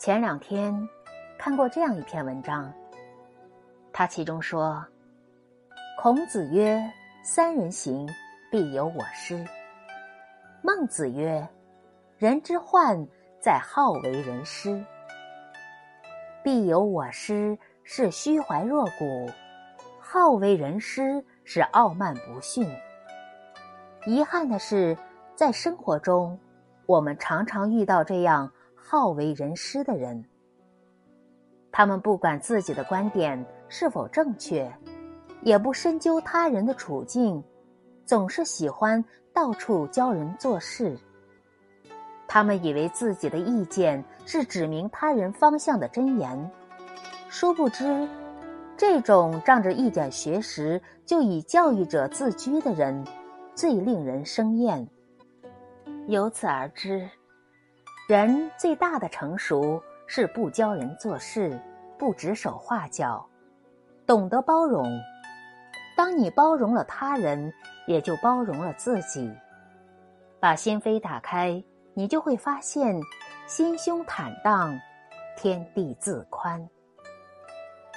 前两天看过这样一篇文章，他其中说：“孔子曰：‘三人行，必有我师。’孟子曰：‘人之患在好为人师。’必有我师是虚怀若谷，好为人师是傲慢不逊。遗憾的是，在生活中，我们常常遇到这样。”好为人师的人，他们不管自己的观点是否正确，也不深究他人的处境，总是喜欢到处教人做事。他们以为自己的意见是指明他人方向的真言，殊不知，这种仗着一点学识就以教育者自居的人，最令人生厌。由此而知。人最大的成熟是不教人做事，不指手画脚，懂得包容。当你包容了他人，也就包容了自己。把心扉打开，你就会发现，心胸坦荡，天地自宽。